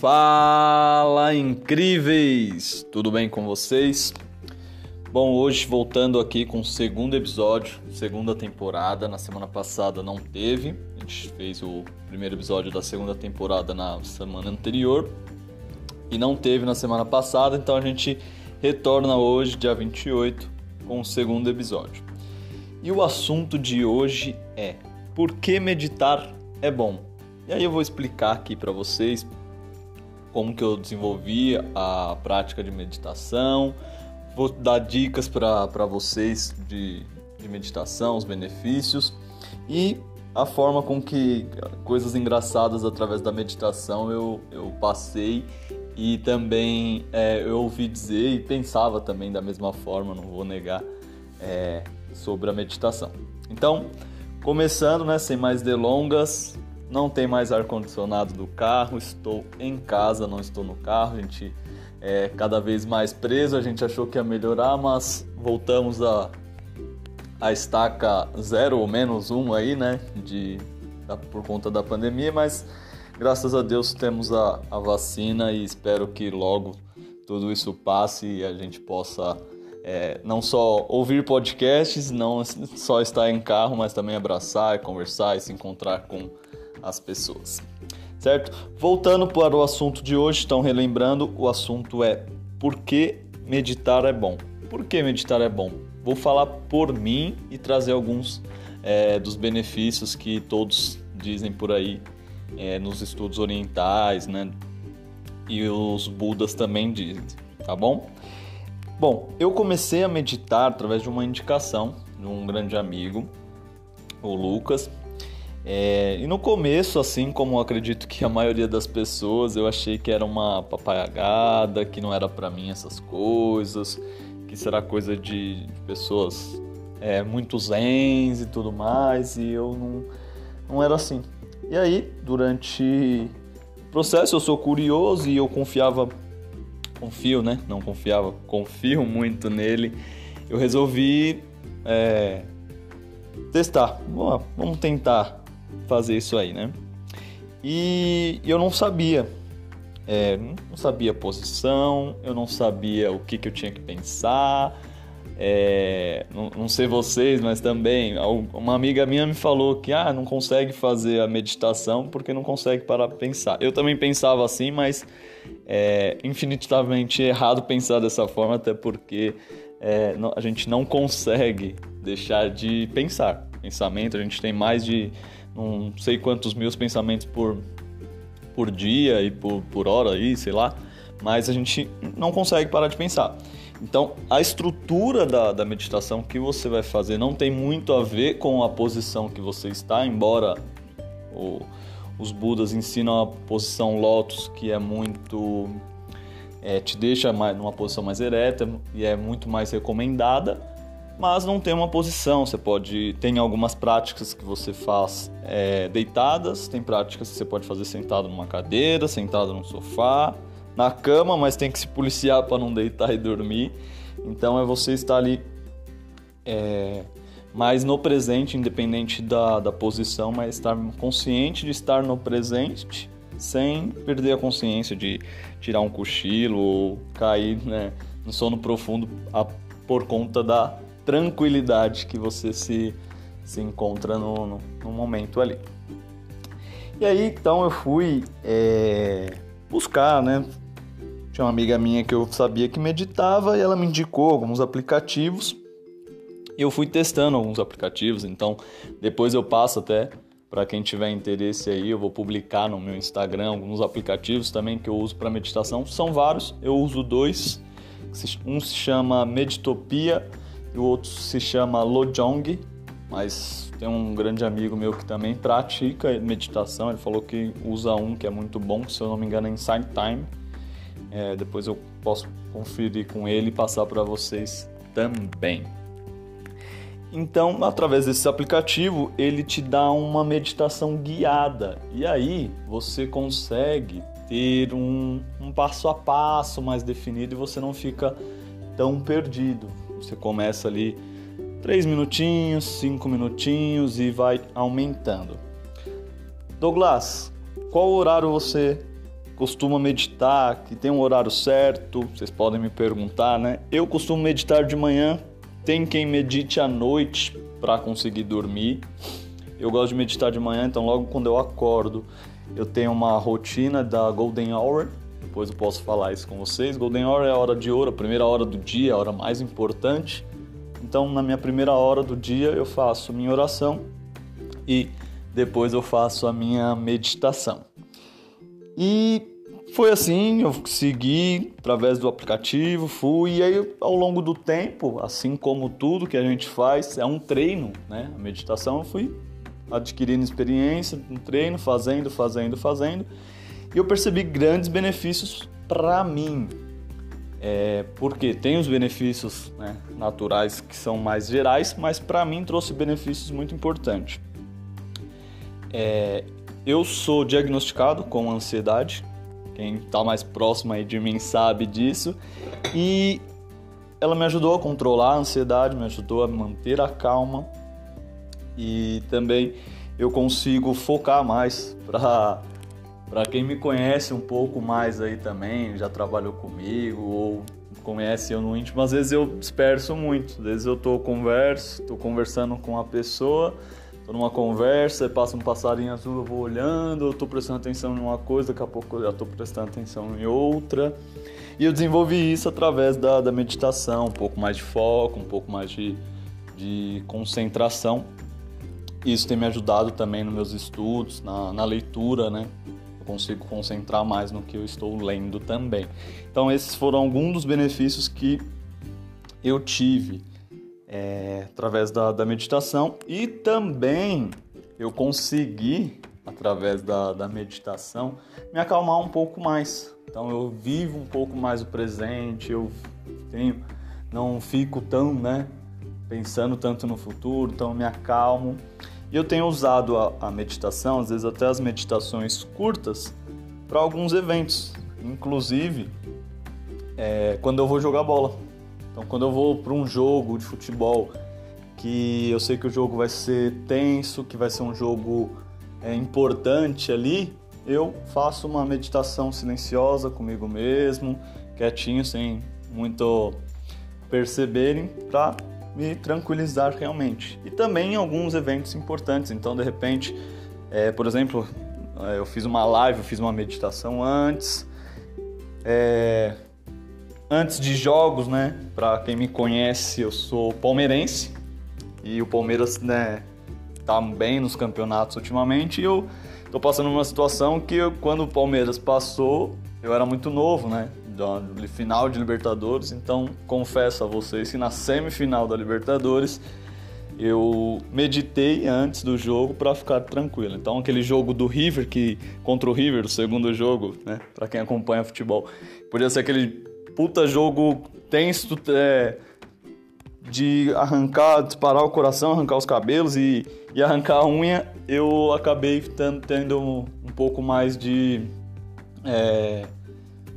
Fala incríveis! Tudo bem com vocês? Bom, hoje voltando aqui com o segundo episódio, segunda temporada. Na semana passada não teve, a gente fez o primeiro episódio da segunda temporada na semana anterior e não teve na semana passada, então a gente retorna hoje, dia 28, com o segundo episódio. E o assunto de hoje é: por que meditar é bom? E aí eu vou explicar aqui para vocês como que eu desenvolvi a prática de meditação, vou dar dicas para vocês de, de meditação, os benefícios e a forma com que coisas engraçadas através da meditação eu, eu passei e também é, eu ouvi dizer e pensava também da mesma forma, não vou negar, é, sobre a meditação. Então, começando, né, sem mais delongas, não tem mais ar-condicionado do carro, estou em casa, não estou no carro, a gente é cada vez mais preso, a gente achou que ia melhorar, mas voltamos a, a estaca zero ou menos um aí, né, de, por conta da pandemia, mas graças a Deus temos a, a vacina e espero que logo tudo isso passe e a gente possa é, não só ouvir podcasts, não só estar em carro, mas também abraçar, conversar e se encontrar com as pessoas. Certo? Voltando para o assunto de hoje, então relembrando, o assunto é por que meditar é bom. Por que meditar é bom? Vou falar por mim e trazer alguns é, dos benefícios que todos dizem por aí é, nos estudos orientais, né? E os Budas também dizem, tá bom? Bom, eu comecei a meditar através de uma indicação de um grande amigo, o Lucas, é, e no começo, assim como acredito que a maioria das pessoas, eu achei que era uma papaiagada, que não era para mim essas coisas, que será coisa de pessoas é, muito zens e tudo mais, e eu não, não era assim. E aí, durante o processo, eu sou curioso e eu confiava, confio, né? Não confiava, confio muito nele. Eu resolvi é, testar, Bom, vamos tentar fazer isso aí, né? E eu não sabia, é, não sabia a posição, eu não sabia o que, que eu tinha que pensar. É, não, não, sei vocês, mas também uma amiga minha me falou que ah, não consegue fazer a meditação porque não consegue parar para pensar. Eu também pensava assim, mas é infinitamente errado pensar dessa forma, até porque é, a gente não consegue deixar de pensar. Pensamento, a gente tem mais de não sei quantos mil pensamentos por, por dia e por, por hora aí, sei lá, mas a gente não consegue parar de pensar. Então, a estrutura da, da meditação que você vai fazer não tem muito a ver com a posição que você está, embora o, os Budas ensinam a posição lótus, que é muito. É, te deixa mais, numa posição mais ereta e é muito mais recomendada mas não tem uma posição. Você pode. Tem algumas práticas que você faz é, deitadas, tem práticas que você pode fazer sentado numa cadeira, sentado num sofá, na cama, mas tem que se policiar para não deitar e dormir. Então é você estar ali é, mais no presente, independente da, da posição, mas estar consciente de estar no presente sem perder a consciência de tirar um cochilo ou cair né, no sono profundo a, por conta da tranquilidade que você se, se encontra no, no, no momento ali. E aí então eu fui é, buscar, né? Tinha uma amiga minha que eu sabia que meditava e ela me indicou alguns aplicativos. E eu fui testando alguns aplicativos, então depois eu passo até para quem tiver interesse aí, eu vou publicar no meu Instagram alguns aplicativos também que eu uso para meditação. São vários, eu uso dois. Um se chama Meditopia e o outro se chama Lojong, mas tem um grande amigo meu que também pratica meditação, ele falou que usa um que é muito bom, se eu não me engano é Insight Time. É, depois eu posso conferir com ele e passar para vocês também. Então, através desse aplicativo, ele te dá uma meditação guiada e aí você consegue ter um, um passo a passo mais definido e você não fica tão perdido. Você começa ali três minutinhos, cinco minutinhos e vai aumentando. Douglas, qual horário você costuma meditar, que tem um horário certo, vocês podem me perguntar, né? Eu costumo meditar de manhã, tem quem medite à noite para conseguir dormir. Eu gosto de meditar de manhã, então logo quando eu acordo, eu tenho uma rotina da Golden Hour. Depois eu posso falar isso com vocês. Golden Hour é a hora de ouro, a primeira hora do dia, a hora mais importante. Então, na minha primeira hora do dia, eu faço minha oração e depois eu faço a minha meditação. E foi assim, eu segui através do aplicativo, fui, e aí ao longo do tempo, assim como tudo que a gente faz, é um treino, né? A meditação eu fui adquirindo experiência, um treino, fazendo, fazendo, fazendo, e eu percebi grandes benefícios para mim. É, porque tem os benefícios né, naturais que são mais gerais, mas para mim trouxe benefícios muito importantes. É, eu sou diagnosticado com ansiedade, quem está mais próximo aí de mim sabe disso, e ela me ajudou a controlar a ansiedade, me ajudou a manter a calma e também eu consigo focar mais para para quem me conhece um pouco mais aí também, já trabalhou comigo ou conhece eu no íntimo, às vezes eu disperso muito. Às vezes eu tô converso, tô conversando com a pessoa, tô numa conversa, passa um passarinho azul, eu vou olhando, eu tô prestando atenção em uma coisa, daqui a pouco eu já tô prestando atenção em outra. E eu desenvolvi isso através da, da meditação, um pouco mais de foco, um pouco mais de, de concentração. Isso tem me ajudado também nos meus estudos, na, na leitura, né? Consigo concentrar mais no que eu estou lendo também. Então, esses foram alguns dos benefícios que eu tive é, através da, da, meditação e também eu consegui, através da, da meditação, me acalmar um pouco mais. Então eu vivo um pouco mais o presente, eu tenho, não fico tão, né, pensando tanto no futuro, então me acalmo. E eu tenho usado a, a meditação, às vezes até as meditações curtas, para alguns eventos, inclusive é, quando eu vou jogar bola. Então, quando eu vou para um jogo de futebol que eu sei que o jogo vai ser tenso, que vai ser um jogo é, importante ali, eu faço uma meditação silenciosa comigo mesmo, quietinho, sem muito perceberem, para me tranquilizar realmente. E também em alguns eventos importantes. Então, de repente, é, por exemplo, é, eu fiz uma live, eu fiz uma meditação antes. É, antes de jogos, né? Para quem me conhece, eu sou palmeirense e o Palmeiras, né, tá bem nos campeonatos ultimamente. E eu tô passando uma situação que eu, quando o Palmeiras passou, eu era muito novo, né? Final de Libertadores, então confesso a vocês que na semifinal da Libertadores eu meditei antes do jogo para ficar tranquilo. Então aquele jogo do River que contra o River, o segundo jogo, né, para quem acompanha futebol, podia ser aquele puta jogo tenso é, de arrancar, disparar o coração, arrancar os cabelos e, e arrancar a unha, eu acabei tendo um, um pouco mais de é,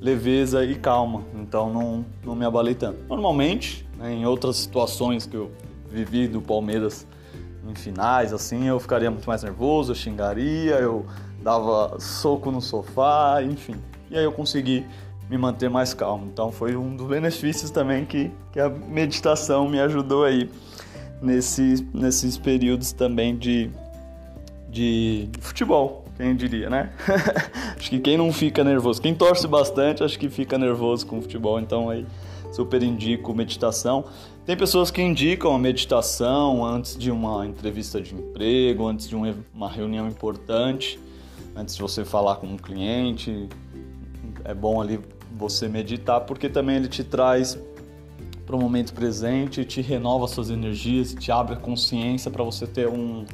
leveza e calma. Então não, não me abalei tanto. Normalmente, né, em outras situações que eu vivi do Palmeiras em finais, assim, eu ficaria muito mais nervoso, eu xingaria, eu dava soco no sofá, enfim. E aí eu consegui me manter mais calmo. Então foi um dos benefícios também que, que a meditação me ajudou aí nesse, nesses períodos também de, de futebol, quem diria, né? acho que quem não fica nervoso, quem torce bastante, acho que fica nervoso com o futebol, então aí super indico meditação. Tem pessoas que indicam a meditação antes de uma entrevista de emprego, antes de uma reunião importante, antes de você falar com um cliente. É bom ali você meditar, porque também ele te traz para o momento presente, te renova suas energias, te abre a consciência para você ter um,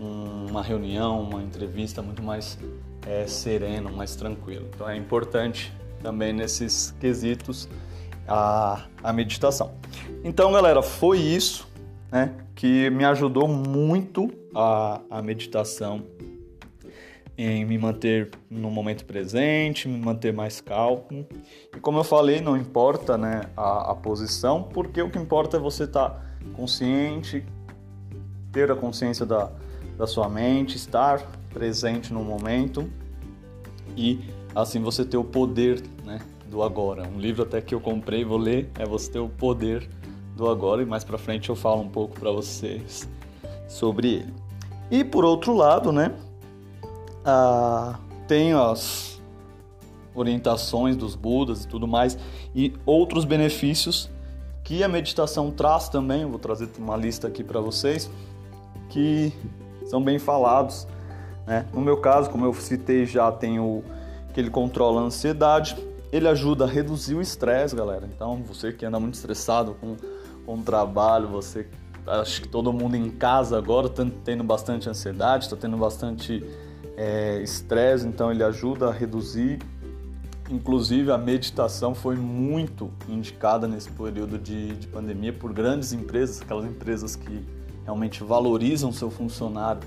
um, uma reunião, uma entrevista muito mais é, sereno, mais tranquilo. Então é importante também nesses quesitos a, a meditação. Então, galera, foi isso né, que me ajudou muito a, a meditação em me manter no momento presente, me manter mais calmo. E como eu falei, não importa né, a, a posição, porque o que importa é você estar tá consciente, ter a consciência da, da sua mente, estar presente no momento e assim você ter o poder né, do agora. Um livro até que eu comprei, vou ler, é você ter o poder do agora e mais para frente eu falo um pouco para vocês sobre ele. E por outro lado, né, tem as orientações dos Budas e tudo mais e outros benefícios que a meditação traz também. Vou trazer uma lista aqui para vocês que são bem falados. Né? No meu caso, como eu citei já, tem o que ele controla a ansiedade, ele ajuda a reduzir o estresse, galera. Então, você que anda muito estressado com, com o trabalho, você acho que todo mundo em casa agora está tendo bastante ansiedade, está tendo bastante é, estresse, é, então ele ajuda a reduzir. Inclusive, a meditação foi muito indicada nesse período de, de pandemia por grandes empresas, aquelas empresas que realmente valorizam seu funcionário,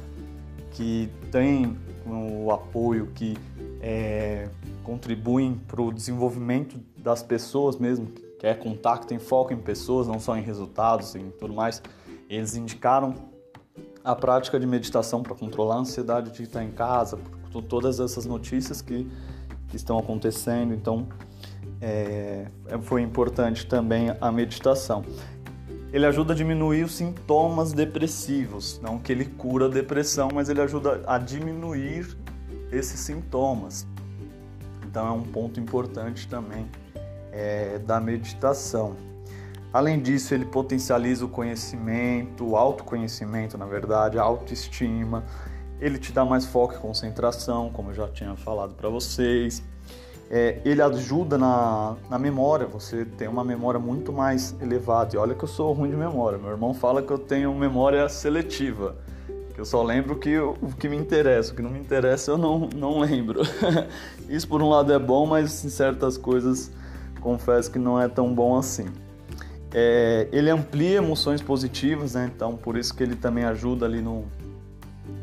que têm o apoio, que é, contribuem para o desenvolvimento das pessoas mesmo, que é contato, tem foco em pessoas, não só em resultados e tudo mais. Eles indicaram a prática de meditação para controlar a ansiedade de estar em casa, por todas essas notícias que, que estão acontecendo. Então, é, foi importante também a meditação. Ele ajuda a diminuir os sintomas depressivos, não que ele cura a depressão, mas ele ajuda a diminuir esses sintomas. Então é um ponto importante também é, da meditação. Além disso, ele potencializa o conhecimento, o autoconhecimento, na verdade, a autoestima. Ele te dá mais foco e concentração, como eu já tinha falado para vocês. É, ele ajuda na, na memória, você tem uma memória muito mais elevada. E olha que eu sou ruim de memória. Meu irmão fala que eu tenho memória seletiva que eu só lembro que, o que me interessa, o que não me interessa eu não, não lembro. Isso por um lado é bom, mas em certas coisas confesso que não é tão bom assim. É, ele amplia emoções positivas, né? então por isso que ele também ajuda ali no,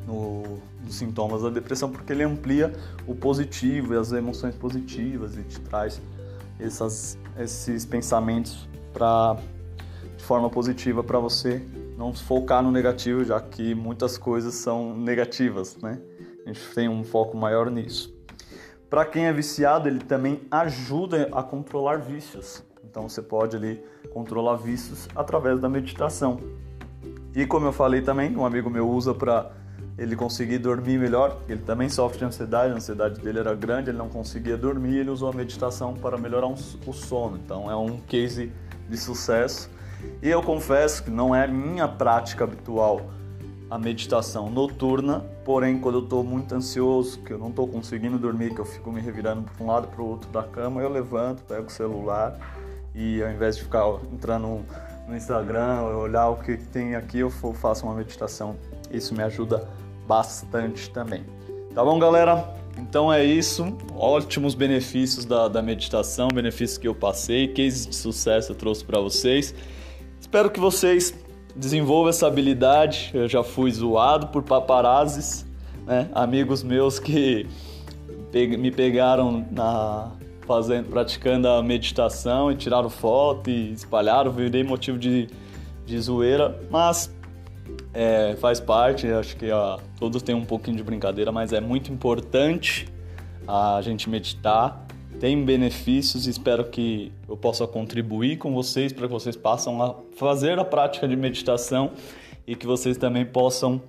no, nos sintomas da depressão, porque ele amplia o positivo e as emoções positivas e te traz essas, esses pensamentos pra, de forma positiva para você não focar no negativo, já que muitas coisas são negativas, né? A gente tem um foco maior nisso. Para quem é viciado, ele também ajuda a controlar vícios. Então você pode ali controlar vícios através da meditação. E como eu falei também, um amigo meu usa para ele conseguir dormir melhor. Ele também sofre de ansiedade, a ansiedade dele era grande, ele não conseguia dormir, ele usou a meditação para melhorar o sono. Então é um case de sucesso e eu confesso que não é minha prática habitual a meditação noturna, porém quando eu estou muito ansioso, que eu não estou conseguindo dormir, que eu fico me revirando para um lado para o outro da cama, eu levanto, pego o celular e ao invés de ficar entrando no Instagram, olhar o que tem aqui, eu faço uma meditação. Isso me ajuda bastante também. Tá bom, galera? Então é isso. Ótimos benefícios da, da meditação, benefícios que eu passei, cases de sucesso eu trouxe para vocês. Espero que vocês desenvolvam essa habilidade. Eu já fui zoado por paparazzis, né? Amigos meus que me pegaram na fazendo, praticando a meditação e tiraram foto e espalharam, virei motivo de, de zoeira, mas é, faz parte, acho que ó, todos têm um pouquinho de brincadeira, mas é muito importante a gente meditar tem benefícios espero que eu possa contribuir com vocês para que vocês possam a fazer a prática de meditação e que vocês também possam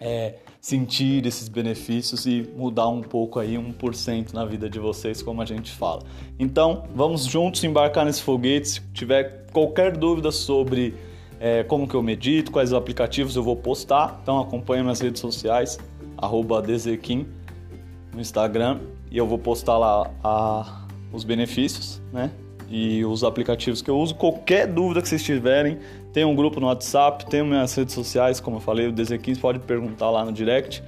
é, sentir esses benefícios e mudar um pouco aí, 1% na vida de vocês, como a gente fala. Então, vamos juntos embarcar nesse foguete. Se tiver qualquer dúvida sobre é, como que eu medito, quais aplicativos eu vou postar, então acompanhe minhas redes sociais, arroba no Instagram e eu vou postar lá a, os benefícios, né? E os aplicativos que eu uso. Qualquer dúvida que vocês tiverem, tem um grupo no WhatsApp, tem minhas redes sociais, como eu falei, o DZ15 pode perguntar lá no direct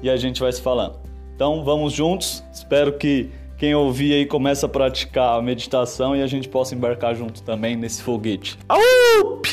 e a gente vai se falando. Então vamos juntos. Espero que quem ouvir aí comece a praticar a meditação e a gente possa embarcar junto também nesse foguete. Aup!